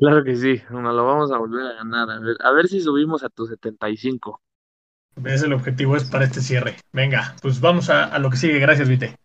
Claro que sí, nos lo vamos a volver a ganar. A ver, a ver si subimos a tu 75. Ese es el objetivo, es para este cierre. Venga, pues vamos a, a lo que sigue. Gracias, Vite.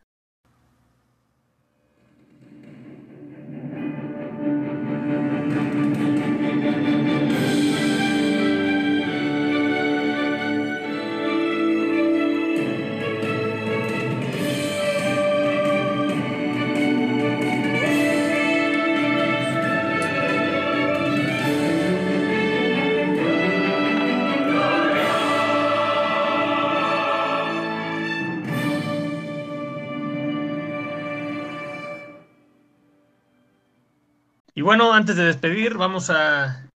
Bueno, antes de despedir, vamos a,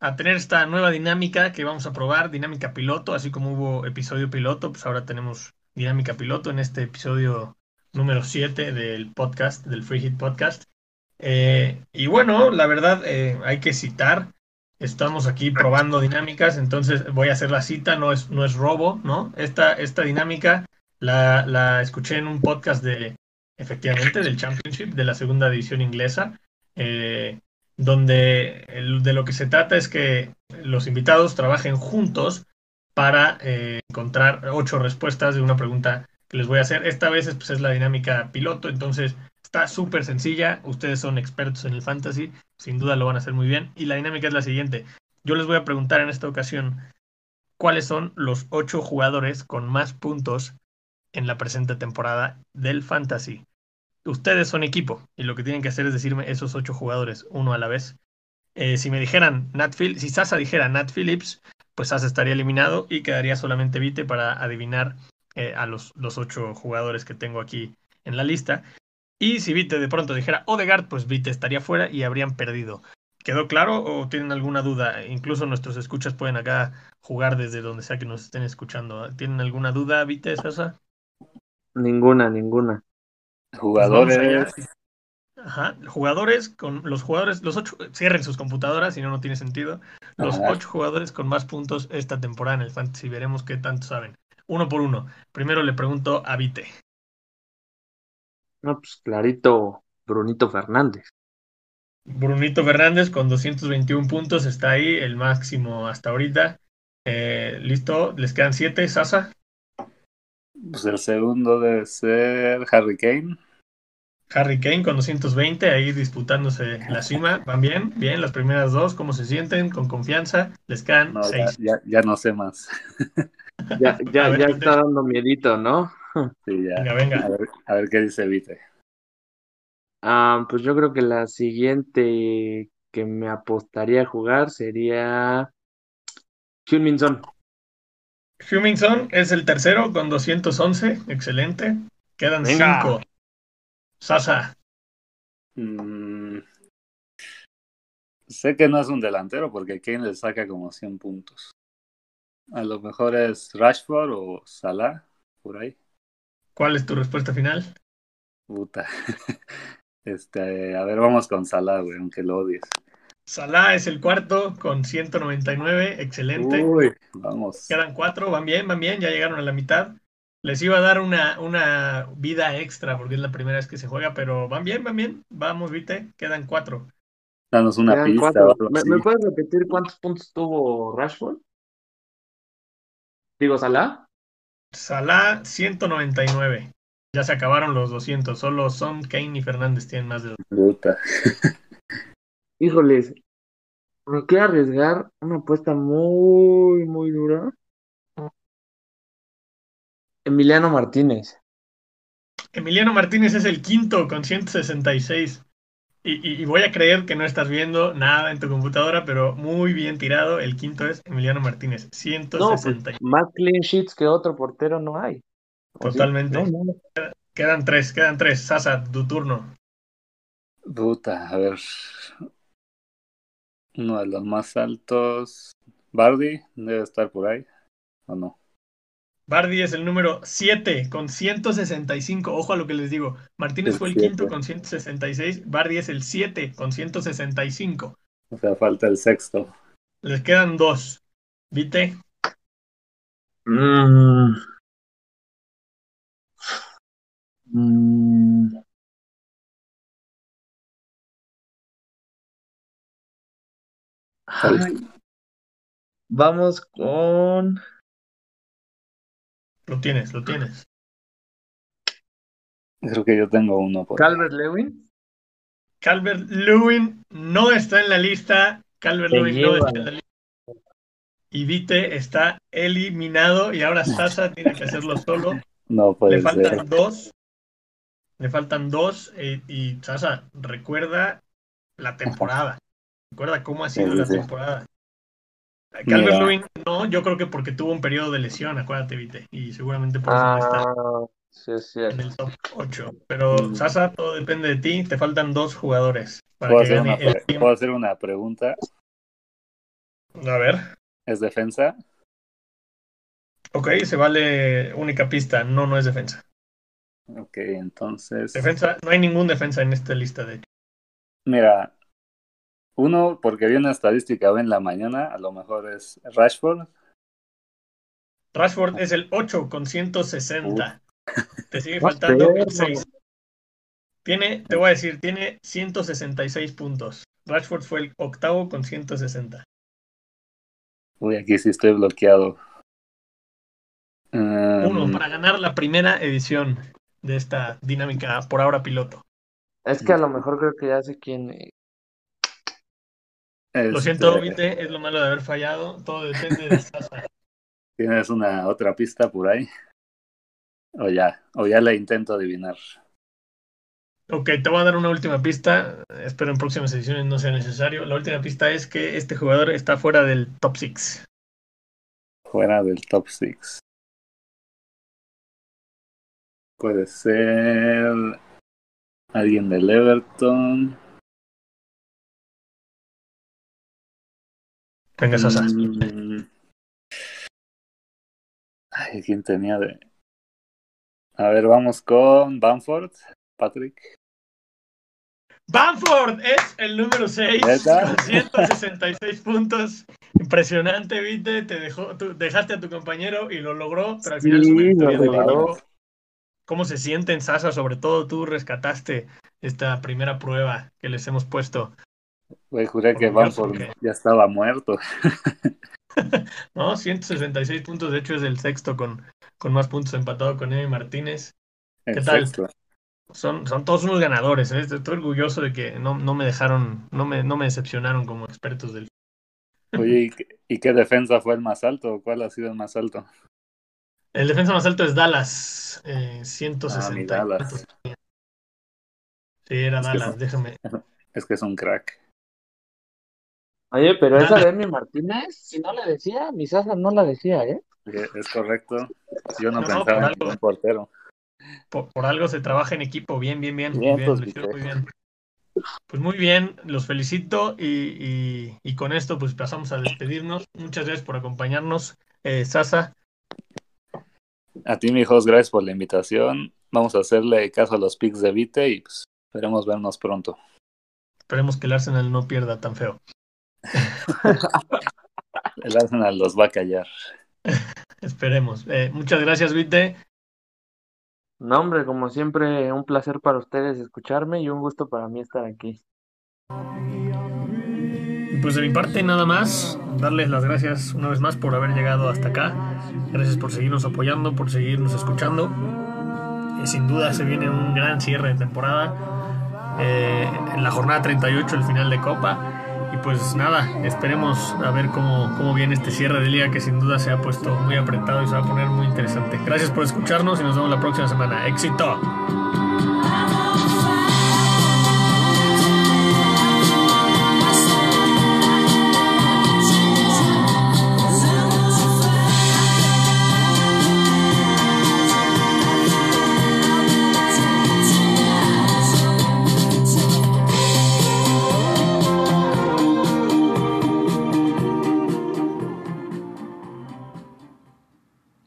a tener esta nueva dinámica que vamos a probar, dinámica piloto, así como hubo episodio piloto, pues ahora tenemos dinámica piloto en este episodio número 7 del podcast, del Free Hit Podcast. Eh, y bueno, la verdad, eh, hay que citar, estamos aquí probando dinámicas, entonces voy a hacer la cita, no es, no es robo, ¿no? Esta, esta dinámica la, la escuché en un podcast de, efectivamente, del Championship, de la segunda división inglesa eh, donde de lo que se trata es que los invitados trabajen juntos para eh, encontrar ocho respuestas de una pregunta que les voy a hacer. Esta vez pues, es la dinámica piloto, entonces está súper sencilla. Ustedes son expertos en el fantasy, sin duda lo van a hacer muy bien. Y la dinámica es la siguiente. Yo les voy a preguntar en esta ocasión cuáles son los ocho jugadores con más puntos en la presente temporada del fantasy ustedes son equipo y lo que tienen que hacer es decirme esos ocho jugadores uno a la vez. Eh, si me dijeran Nat Phil, si Sasa dijera Nat Phillips, pues Sasa estaría eliminado y quedaría solamente Vite para adivinar eh, a los, los ocho jugadores que tengo aquí en la lista. Y si Vite de pronto dijera Odegaard, pues Vite estaría fuera y habrían perdido. ¿Quedó claro o tienen alguna duda? Incluso nuestros escuchas pueden acá jugar desde donde sea que nos estén escuchando. ¿Tienen alguna duda, Vite, Sasa? Ninguna, ninguna. Jugadores. Vamos allá. Ajá, jugadores con los jugadores, los ocho, cierren sus computadoras, si no, no tiene sentido. Los Ajá. ocho jugadores con más puntos esta temporada en el Fantasy, veremos qué tanto saben. Uno por uno. Primero le pregunto a Vite. No, pues clarito, Brunito Fernández. Brunito Fernández con 221 puntos está ahí, el máximo hasta ahorita. Eh, Listo, les quedan siete. Sasa, Pues el segundo debe ser Harry Kane. Harry Kane con 220, ahí disputándose la cima. ¿Van bien? Bien, las primeras dos, ¿cómo se sienten? Con confianza. Les quedan No, seis. ya, ya no sé más. Ya, ya, A ver, está dando miedito, ¿no? Sí, ya. Venga, venga. A ver, a ver qué dice Vite. Ah, pues yo creo que la siguiente que me apostaría a jugar sería Heung-min Son. Hummingson es el tercero con 211. Excelente. Quedan cinco. Sasa, Mm, sé que no es un delantero porque Kane le saca como 100 puntos. A lo mejor es Rashford o Salah, por ahí. ¿cuál es tu respuesta final? Puta. Este, a ver, vamos con Salah, güey, aunque lo odies. Salah es el cuarto con 199. Excelente. Uy, vamos. Quedan cuatro. Van bien, van bien. Ya llegaron a la mitad. Les iba a dar una, una vida extra porque es la primera vez que se juega, pero van bien, van bien. Vamos, viste. Quedan cuatro. Danos una Quedan pista ¿Me, me puedes repetir cuántos puntos tuvo Rashford? Digo, Salah. Salah 199. Ya se acabaron los 200. Solo Son, Kane y Fernández tienen más de Puta. Híjoles, me quiero arriesgar una apuesta muy, muy dura. Emiliano Martínez. Emiliano Martínez es el quinto con 166. Y, y- y voy a creer que no estás viendo nada en tu computadora, pero muy bien tirado. El quinto es Emiliano Martínez, No, pues 160. más clean sheets que otro portero no hay. Totalmente. No, no. Quedan tres, quedan tres. Sasa, tu turno. Puta, a ver. Uno de los más altos. Bardi debe estar por ahí. ¿O no? Bardi es el número 7 con 165. Ojo a lo que les digo. Martínez El fue el siete. quinto con 166. Bardi es el 7 con 165. O sea, falta el sexto. Les quedan dos. ¿Viste? Mm. Ay. Vamos con Lo tienes, lo tienes. Creo que yo tengo uno por. Calvert Lewin. Calvert Lewin no está en la lista. Calvert Lewin no está en la lista. Y Vite está eliminado y ahora Sasa tiene que hacerlo solo. No puede Le faltan ser. dos. Le faltan dos. eh, y Sasa, recuerda la temporada. Recuerda cómo ha sido Sí, la sí. temporada. Calvert. Lewin, no, yo creo que porque tuvo un periodo de lesión, acuérdate, Vite. Y seguramente por eso no está Ah, sí en el top 8. Pero Mm. Sasa, todo depende de ti. Te faltan dos jugadores para ¿Puedo que hacer, gane una, el pre- team. ¿Puedo hacer una pregunta? A ver. ¿Es defensa? Ok, se vale única pista. No, no es defensa. Ok, entonces. Defensa, no hay ningún defensa en esta lista, de hecho. Mira, uno, porque vi una estadística hoy en la mañana, a lo mejor es Rashford. Rashford es el 8 con 160. Te sigue faltando el 6. Tiene, te voy a decir, tiene 166 puntos. Rashford fue el octavo con 160. Uy, aquí sí estoy bloqueado. Um, Uno para ganar la primera edición de esta dinámica por ahora piloto. Es que a lo mejor creo que ya sé quién. Lo este, siento, Vite, es lo malo de haber fallado. Todo depende de Sasa. ¿Tienes una otra pista por ahí? O ya, o ya la intento adivinar. Ok, te voy a dar una última pista. Espero en próximas ediciones no sea necesario. La última pista es que este jugador está fuera del top 6. Fuera del top 6. Puede ser alguien del Everton. Venga, Sasa. Mm. Ay, ¿quién tenía de...? A ver, vamos con Bamford, Patrick. Bamford es el número 6 ¿Neta? con 166 puntos. Impresionante, viste, te dejó, tú dejaste a tu compañero y lo logró, pero al final Sí. ¿Cómo se sienten, Sasa? Sobre todo tú rescataste esta primera prueba que les hemos puesto. Güey, juré que Bamford ¿qué? ya estaba muerto. ¿No? 166 puntos, de hecho es el sexto con, con más puntos empatado con Emi Martínez. El ¿Qué tal? sexto. Son, son todos unos ganadores, ¿eh? Estoy orgulloso de que no, no me dejaron, no me, no me decepcionaron como expertos del Oye, ¿y qué, y qué defensa fue el más alto? ¿Cuál ha sido el más alto? El defensa más alto es Dallas, eh, Ah, 160. mi Dallas. Sí, era Es Dallas, son- déjame. Es que es un crack. Oye, pero esa de Emi Martínez, si no la decía, mi Sasa no la decía, ¿eh? Es correcto. Yo no, pensaba en algo. ningún portero. Por, por algo se trabaja en equipo, bien, bien, bien. Bien, Muy bien, pues, muy bien. Pues muy bien, los felicito y, y- y con esto pues pasamos a despedirnos. Muchas gracias por acompañarnos, eh, Sasa. A ti, mijos, gracias por la invitación. Vamos a hacerle caso a los picks de Vite y pues esperemos vernos pronto. Esperemos que el Arsenal no pierda tan feo. El Arsenal los va a callar. Esperemos. Eh, muchas gracias, Vite. No, hombre, como siempre, un placer para ustedes escucharme y un gusto para mí estar aquí. Y pues de mi parte nada más, darles las gracias una vez más por haber llegado hasta acá. Gracias por seguirnos apoyando, por seguirnos escuchando. Eh, sin duda se viene un gran cierre de temporada. Eh, en la jornada 38 el final de Copa. Pues nada, esperemos a ver cómo, cómo viene este cierre de liga que sin duda se ha puesto muy apretado y se va a poner muy interesante. Gracias por escucharnos y nos vemos la próxima semana. ¡Éxito!